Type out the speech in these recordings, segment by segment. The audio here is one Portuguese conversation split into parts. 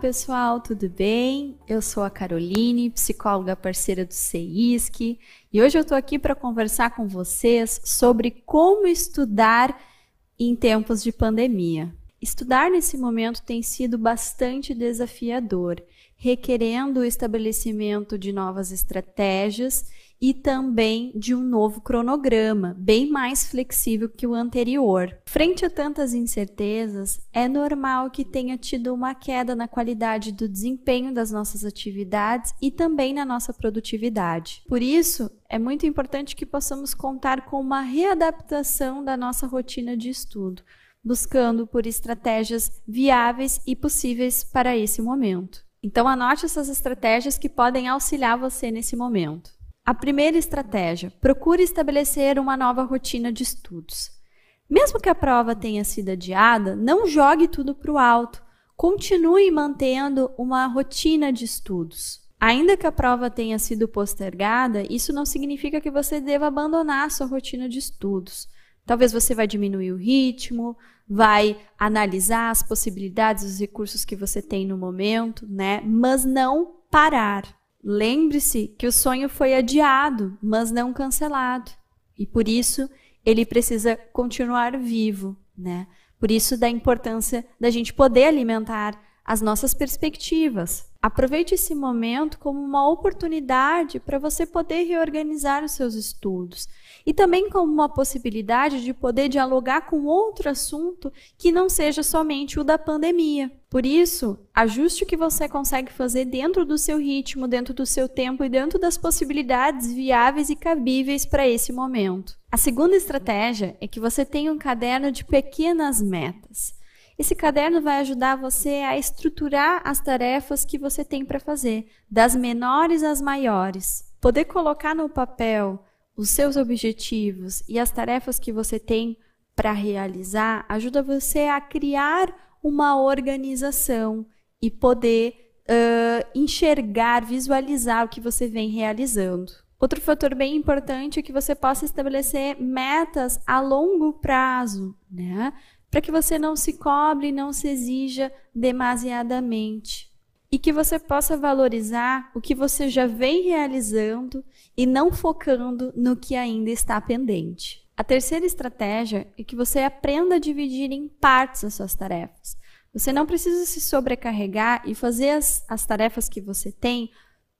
pessoal, tudo bem? Eu sou a Caroline, psicóloga parceira do CEISC, e hoje eu estou aqui para conversar com vocês sobre como estudar em tempos de pandemia. Estudar nesse momento tem sido bastante desafiador, requerendo o estabelecimento de novas estratégias e também de um novo cronograma, bem mais flexível que o anterior. Frente a tantas incertezas, é normal que tenha tido uma queda na qualidade do desempenho das nossas atividades e também na nossa produtividade. Por isso, é muito importante que possamos contar com uma readaptação da nossa rotina de estudo, buscando por estratégias viáveis e possíveis para esse momento. Então, anote essas estratégias que podem auxiliar você nesse momento. A primeira estratégia: procure estabelecer uma nova rotina de estudos. Mesmo que a prova tenha sido adiada, não jogue tudo para o alto. Continue mantendo uma rotina de estudos. Ainda que a prova tenha sido postergada, isso não significa que você deva abandonar sua rotina de estudos. Talvez você vai diminuir o ritmo, vai analisar as possibilidades, os recursos que você tem no momento, né? Mas não parar. Lembre-se que o sonho foi adiado, mas não cancelado. E por isso ele precisa continuar vivo, né? Por isso da importância da gente poder alimentar as nossas perspectivas. Aproveite esse momento como uma oportunidade para você poder reorganizar os seus estudos e também como uma possibilidade de poder dialogar com outro assunto que não seja somente o da pandemia. Por isso, ajuste o que você consegue fazer dentro do seu ritmo, dentro do seu tempo e dentro das possibilidades viáveis e cabíveis para esse momento. A segunda estratégia é que você tenha um caderno de pequenas metas. Esse caderno vai ajudar você a estruturar as tarefas que você tem para fazer, das menores às maiores. Poder colocar no papel os seus objetivos e as tarefas que você tem para realizar ajuda você a criar uma organização e poder uh, enxergar, visualizar o que você vem realizando. Outro fator bem importante é que você possa estabelecer metas a longo prazo, né? Para que você não se cobre e não se exija demasiadamente. E que você possa valorizar o que você já vem realizando e não focando no que ainda está pendente. A terceira estratégia é que você aprenda a dividir em partes as suas tarefas. Você não precisa se sobrecarregar e fazer as, as tarefas que você tem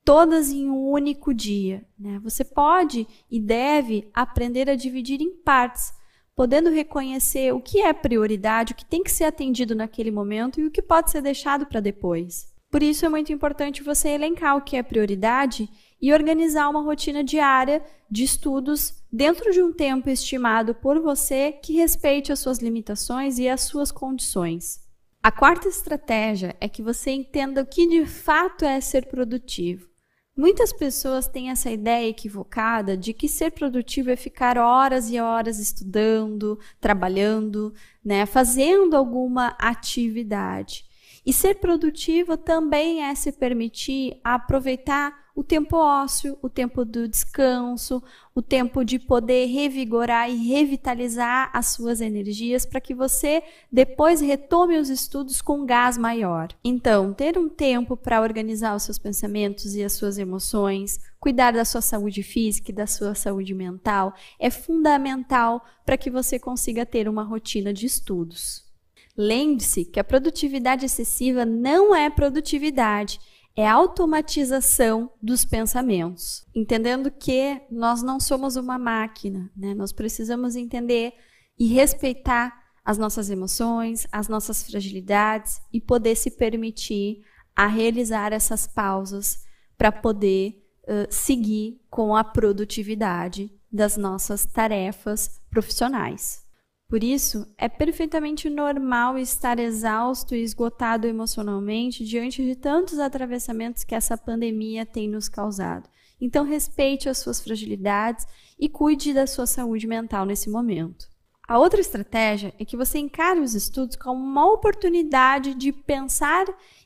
todas em um único dia. Né? Você pode e deve aprender a dividir em partes podendo reconhecer o que é prioridade, o que tem que ser atendido naquele momento e o que pode ser deixado para depois. Por isso é muito importante você elencar o que é prioridade e organizar uma rotina diária de estudos dentro de um tempo estimado por você que respeite as suas limitações e as suas condições. A quarta estratégia é que você entenda o que de fato é ser produtivo. Muitas pessoas têm essa ideia equivocada de que ser produtivo é ficar horas e horas estudando, trabalhando, né, fazendo alguma atividade. E ser produtivo também é se permitir aproveitar o tempo ósseo, o tempo do descanso, o tempo de poder revigorar e revitalizar as suas energias para que você depois retome os estudos com um gás maior. Então, ter um tempo para organizar os seus pensamentos e as suas emoções, cuidar da sua saúde física e da sua saúde mental é fundamental para que você consiga ter uma rotina de estudos. Lembre-se que a produtividade excessiva não é produtividade, é automatização dos pensamentos. Entendendo que nós não somos uma máquina, né? nós precisamos entender e respeitar as nossas emoções, as nossas fragilidades e poder se permitir a realizar essas pausas para poder uh, seguir com a produtividade das nossas tarefas profissionais. Por isso, é perfeitamente normal estar exausto e esgotado emocionalmente diante de tantos atravessamentos que essa pandemia tem nos causado. Então, respeite as suas fragilidades e cuide da sua saúde mental nesse momento. A outra estratégia é que você encare os estudos como uma oportunidade de pensar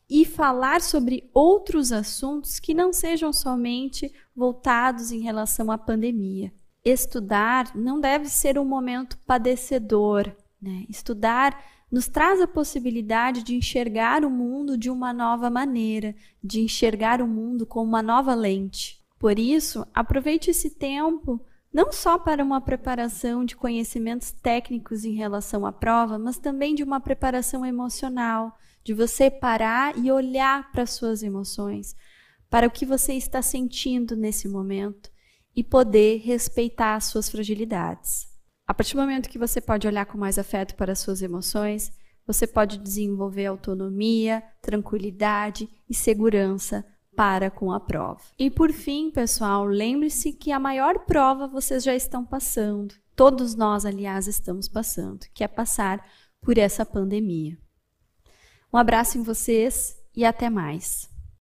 e falar sobre outros assuntos que não sejam somente voltados em relação à pandemia estudar não deve ser um momento padecedor. Né? Estudar nos traz a possibilidade de enxergar o mundo de uma nova maneira, de enxergar o mundo com uma nova lente. Por isso, aproveite esse tempo não só para uma preparação de conhecimentos técnicos em relação à prova, mas também de uma preparação emocional, de você parar e olhar para suas emoções, para o que você está sentindo nesse momento e poder respeitar as suas fragilidades. A partir do momento que você pode olhar com mais afeto para as suas emoções, você pode desenvolver autonomia, tranquilidade e segurança para com a prova. E por fim, pessoal, lembre-se que a maior prova vocês já estão passando. Todos nós, aliás, estamos passando, que é passar por essa pandemia. Um abraço em vocês e até mais.